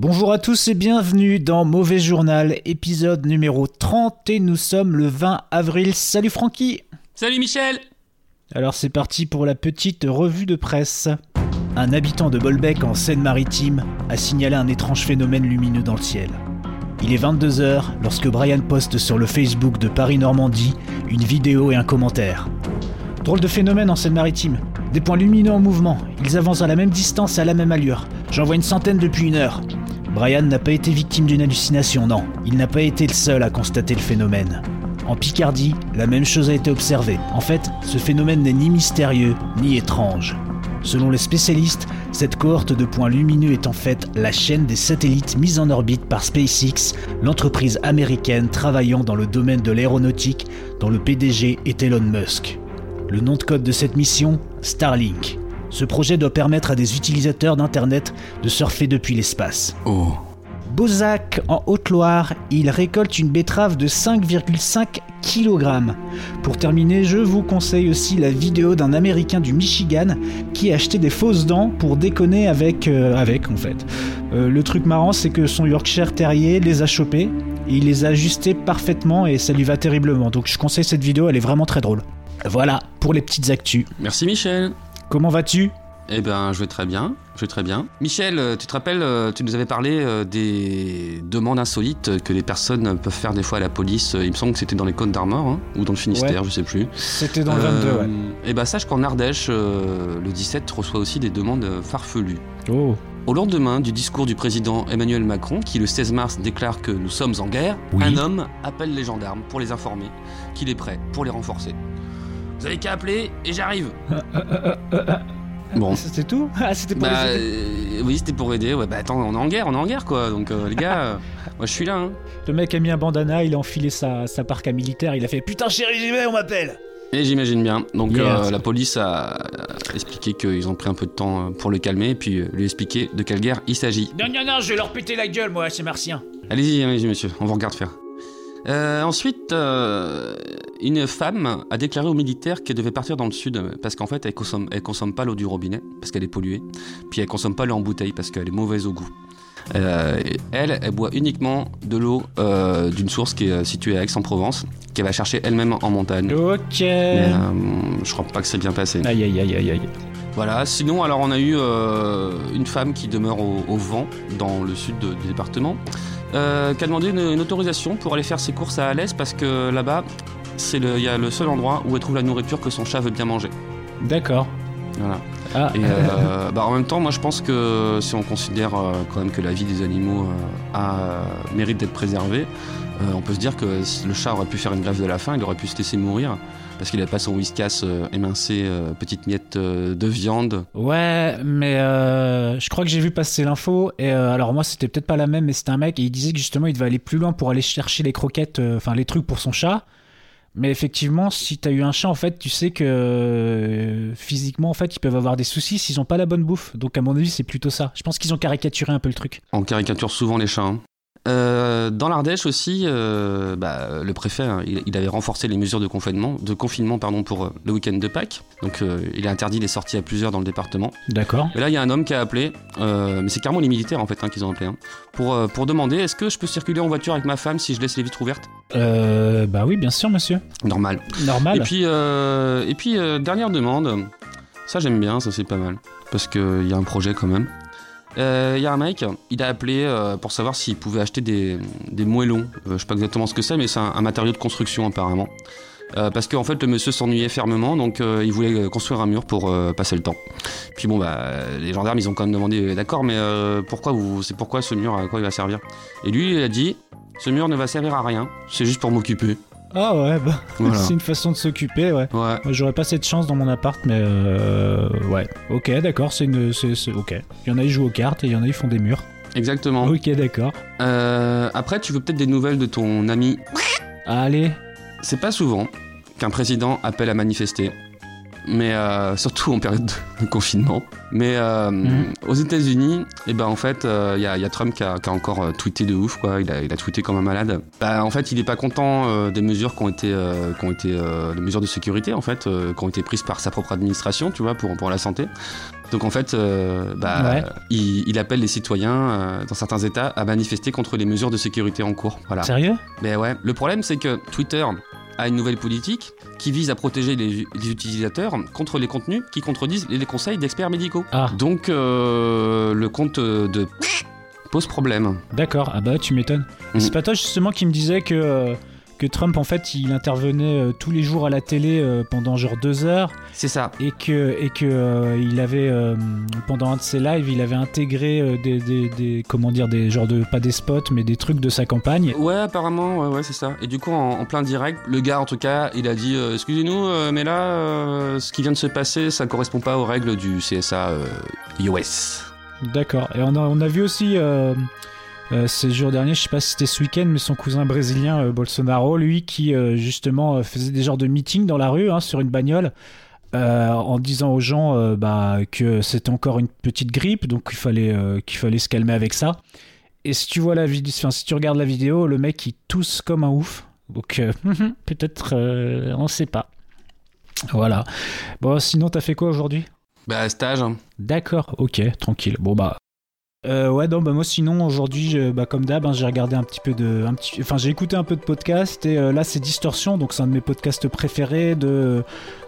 Bonjour à tous et bienvenue dans Mauvais Journal, épisode numéro 30 et nous sommes le 20 avril. Salut Francky Salut Michel Alors c'est parti pour la petite revue de presse. Un habitant de Bolbec en Seine-Maritime a signalé un étrange phénomène lumineux dans le ciel. Il est 22h lorsque Brian poste sur le Facebook de Paris-Normandie une vidéo et un commentaire. Drôle de phénomène en Seine-Maritime. Des points lumineux en mouvement. Ils avancent à la même distance et à la même allure. J'en vois une centaine depuis une heure. Brian n'a pas été victime d'une hallucination, non. Il n'a pas été le seul à constater le phénomène. En Picardie, la même chose a été observée. En fait, ce phénomène n'est ni mystérieux, ni étrange. Selon les spécialistes, cette cohorte de points lumineux est en fait la chaîne des satellites mis en orbite par SpaceX, l'entreprise américaine travaillant dans le domaine de l'aéronautique dont le PDG est Elon Musk. Le nom de code de cette mission Starlink. Ce projet doit permettre à des utilisateurs d'Internet de surfer depuis l'espace. Oh. Beauzac, en Haute-Loire, il récolte une betterave de 5,5 kg. Pour terminer, je vous conseille aussi la vidéo d'un Américain du Michigan qui a acheté des fausses dents pour déconner avec, euh, avec en fait. Euh, le truc marrant, c'est que son Yorkshire Terrier les a chopés, et il les a ajustés parfaitement et ça lui va terriblement. Donc je conseille cette vidéo, elle est vraiment très drôle. Voilà pour les petites actus. Merci Michel Comment vas-tu? Eh ben, je vais très bien, je vais très bien. Michel, euh, tu te rappelles, euh, tu nous avais parlé euh, des demandes insolites que les personnes peuvent faire des fois à la police. Il me semble que c'était dans les Côtes d'Armor, hein, ou dans le Finistère, je sais plus. C'était dans Euh, Eh ben, sache qu'en Ardèche, euh, le 17 reçoit aussi des demandes farfelues. Oh. Au lendemain du discours du président Emmanuel Macron, qui le 16 mars déclare que nous sommes en guerre, Oui. un homme appelle les gendarmes pour les informer qu'il est prêt pour les renforcer. Vous avez qu'à appeler et j'arrive. Bon. C'était tout? Ah, c'était pour Bah, les aider. euh, oui, c'était pour aider. Ouais, bah attends, on est en guerre, on est en guerre quoi. Donc euh, les gars, euh, moi je suis là. Hein. Le mec a mis un bandana, il a enfilé sa, sa parka militaire, il a fait Putain, chérie, j'y vais, on m'appelle Et j'imagine bien. Donc Yeah. euh, la police a a expliqué qu'ils ont pris un peu de temps pour le calmer et puis lui expliquer de quelle guerre il s'agit. Non, non, non, je vais leur péter la gueule, moi, c'est martien. Allez-y, allez-y, monsieur, on vous regarde faire. Euh, ensuite, euh, une femme a déclaré aux militaires qu'elle devait partir dans le sud parce qu'en fait, elle consomme, elle consomme pas l'eau du robinet parce qu'elle est polluée, puis elle consomme pas l'eau en bouteille parce qu'elle est mauvaise au goût. Euh, elle, elle boit uniquement de l'eau euh, d'une source qui est située à Aix-en-Provence, qu'elle va chercher elle-même en montagne. Ok. Mais, euh, je crois pas que c'est bien passé. Aïe, aïe, aïe, aïe, aïe. Voilà, sinon, alors on a eu euh, une femme qui demeure au, vent dans le sud du département, euh, qui a demandé une, autorisation pour aller faire ses courses à Alès parce que là-bas, c'est il y a le seul endroit où elle trouve la nourriture que son chat veut bien manger. D'accord. Voilà. Ah, Et euh, bah, en même temps, moi je pense que si on considère euh, quand même que la vie des animaux euh, a, mérite d'être préservée, on peut se dire que si le chat aurait pu faire une grève de la faim, il aurait pu se laisser mourir parce qu'il n'avait pas son whiskas émincé, petite miette de viande. Ouais, mais je crois que j'ai vu passer l'info. Et alors, moi, c'était peut-être pas la même, mais c'était un mec et il disait que justement, il devait aller plus loin pour aller chercher les croquettes, enfin, les trucs pour son chat. Mais effectivement, si t'as eu un chat, en fait, tu sais que euh, physiquement, en fait, ils peuvent avoir des soucis s'ils ont pas la bonne bouffe. Donc, à mon avis, c'est plutôt ça. Je pense qu'ils ont caricaturé un peu le truc. On caricature souvent les chats. hein. Euh, dans l'Ardèche aussi, euh, bah, le préfet, hein, il, il avait renforcé les mesures de confinement, de confinement pardon, pour euh, le week-end de Pâques. Donc euh, il a interdit les sorties à plusieurs dans le département. D'accord. Et là, il y a un homme qui a appelé, mais c'est carrément les militaires en fait hein, qu'ils ont appelé, hein, pour, pour demander est-ce que je peux circuler en voiture avec ma femme si je laisse les vitres ouvertes? Euh, bah oui, bien sûr, monsieur. Normal. Normal. Et puis, euh, et puis dernière demande, ça j'aime bien, ça c'est pas mal, parce qu'il y a un projet quand même. Euh, Il y a un mec, il a appelé euh, pour savoir s'il pouvait acheter des, moellons. Euh, je sais pas exactement ce que c'est, mais c'est un, matériau de construction apparemment. Euh, parce qu'en fait, le monsieur s'ennuyait fermement, donc euh, il voulait euh, construire un mur pour euh, passer le temps. Puis bon, bah, les gendarmes, ils ont quand même demandé, euh, d'accord, mais euh, pourquoi vous, c'est pourquoi ce mur, à quoi il va servir? Et lui, il a dit, ce mur ne va servir à rien, c'est juste pour m'occuper. Ah ouais, bah, Voilà. c'est une façon de s'occuper, ouais. Ouais. Moi, J'aurais pas cette chance dans mon appart, mais euh, ouais. Ok, d'accord, c'est une. c'est- c'est- ok. Il y en a, ils jouent aux cartes et il y en a, ils font des murs. Exactement. Ok, d'accord. Euh, après, tu veux peut-être des nouvelles de ton ami? Allez. C'est pas souvent qu'un président appelle à manifester. Mais euh, surtout en période de confinement. Mais euh, Mhm. aux États-Unis, et ben en fait, il y, a- y a Trump qui a, qui a encore euh, tweeté de ouf, quoi. Il a, il a tweeté comme un malade. Bah, en fait, il est pas content euh, des mesures qui ont été, euh, qui ont été, euh, les mesures de sécurité en fait, euh, qui ont été prises par sa propre administration, tu vois, pour pour la santé. Donc en fait, euh, bah, Ouais. il, il appelle les citoyens euh, dans certains États à manifester contre les mesures de sécurité en cours. Voilà. Sérieux? Mais ouais, le problème c'est que Twitter a une nouvelle politique qui vise à protéger les, les utilisateurs contre les contenus qui contredisent les conseils d'experts médicaux. Ah, Donc euh, le compte de pose problème. d'accord. Ah bah tu m'étonnes. Mhm. C'est pas toi justement qui me disait que, euh, que Trump en fait il intervenait euh, tous les jours à la télé euh, pendant genre deux heures C'est ça. et que, et que euh, il avait pendant un de ses lives il avait intégré des, des, des- comment dire des genres de pas des spots mais des trucs de sa campagne. Ouais, apparemment, ouais, ouais, c'est ça. Et du coup, en, en plein direct, le gars, en tout cas, il a dit Excusez-nous, mais là, ce qui vient de se passer, ça correspond pas aux règles du CSA US. D'accord. Et on a, on a vu aussi ces jours derniers, je sais pas si c'était ce week-end, mais son cousin brésilien euh, Bolsonaro, lui, qui euh, justement euh, faisait des genres de meetings dans la rue, hein, sur une bagnole, euh, en disant aux gens euh, bah, que c'était encore une petite grippe, donc qu'il fallait, euh, qu'il fallait se calmer avec ça. Et si tu vois la vidéo, enfin, si tu regardes la vidéo, le mec il tousse comme un ouf. Donc euh, peut-être, euh, on sait pas. Voilà. Bon, sinon t'as fait quoi aujourd'hui? Bah, stage. hein. D'accord, ok, tranquille. Bon bah. Euh, ouais, non, bah moi sinon aujourd'hui, bah, comme d'hab, hein, j'ai regardé un petit peu de, enfin j'ai écouté un peu de podcast et euh, là c'est Distorsion, donc c'est un de mes podcasts préférés de,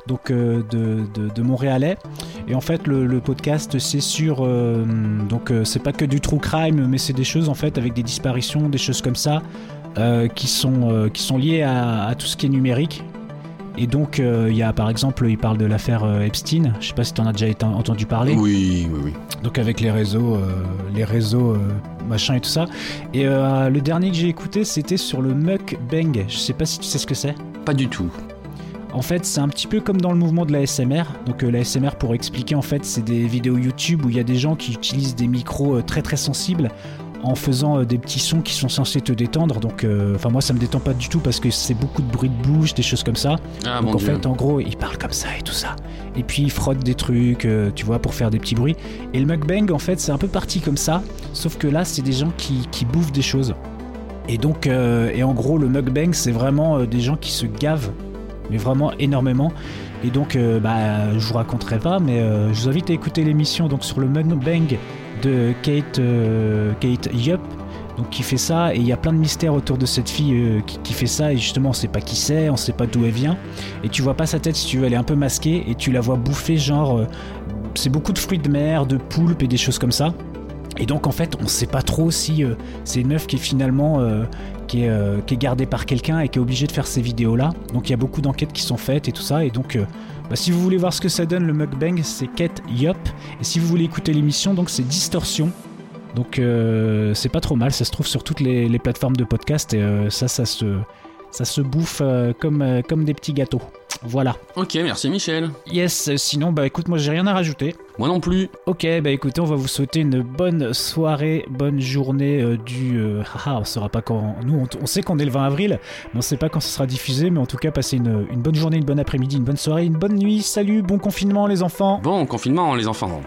donc euh, de, de, Montréalais. Et en fait le, podcast c'est sur, euh, donc c'est pas que du true crime, mais c'est des choses en fait avec des disparitions, des choses comme ça, qui sont, qui sont liées à tout ce qui est numérique. Et donc, euh, il y a par exemple, il parle de l'affaire euh, Epstein. Je sais pas si tu en as déjà entendu parler. Oui, oui, oui. Donc avec les réseaux, euh, les réseaux, machin et tout ça. Et le dernier que j'ai écouté, c'était sur le mukbang. Je sais pas si tu sais ce que c'est. Pas du tout. En fait, c'est un petit peu comme dans le mouvement de la SMR. Donc euh, la SMR, pour expliquer, en fait, c'est des vidéos YouTube où il y a des gens qui utilisent des micros euh, très très sensibles en faisant euh, des petits sons qui sont censés te détendre. Donc, euh, enfin moi, ça me détend pas du tout parce que c'est beaucoup de bruit de bouche, des choses comme ça. Ah, Donc en dieu. fait, en gros, il parle comme ça et tout ça. Et puis il frotte des trucs, euh, tu vois, pour faire des petits bruits. Et le mukbang, en fait, c'est un peu parti comme ça. Sauf que là, c'est des gens qui, qui bouffent des choses. Et donc, euh, et en gros, le mukbang, c'est vraiment des gens qui se gavent, mais vraiment énormément. Et donc, bah, je vous raconterai pas, mais je vous invite à écouter l'émission donc sur le mukbang de Kate, euh, Kate Yup, donc qui fait ça. Et il y a plein de mystères autour de cette fille euh, qui, qui fait ça. Et justement, on sait pas qui c'est, on sait pas d'où elle vient. Et tu vois pas sa tête si tu veux, elle est un peu masquée. Et tu la vois bouffer, genre, euh, c'est beaucoup de fruits de mer, de poulpes et des choses comme ça. Et donc en fait, on sait pas trop si c'est une meuf qui est finalement qui, est, qui est gardée par quelqu'un et qui est obligée de faire ces vidéos là. Donc il y a beaucoup d'enquêtes qui sont faites et tout ça. Et donc bah, si vous voulez voir ce que ça donne le mukbang, c'est Kate Yop. Et si vous voulez écouter l'émission, donc c'est Distorsion. Donc euh, c'est pas trop mal, ça se trouve sur toutes les, les plateformes de podcast et euh, ça, ça se, ça se bouffe euh, comme, comme des petits gâteaux. Voilà. Ok, merci Michel. Yes, sinon bah écoute, moi j'ai rien à rajouter. Moi non plus. Ok, bah écoutez, on va vous souhaiter une bonne soirée, bonne journée euh, du. euh, haha, on saura pas quand. Nous, on, on sait qu'on est le 20 avril, mais on sait pas quand ce sera diffusé. Mais en tout cas, passez une, une bonne journée, une bonne après-midi, une bonne soirée, une bonne nuit. Salut, bon confinement, les enfants. Bon, confinement, les enfants.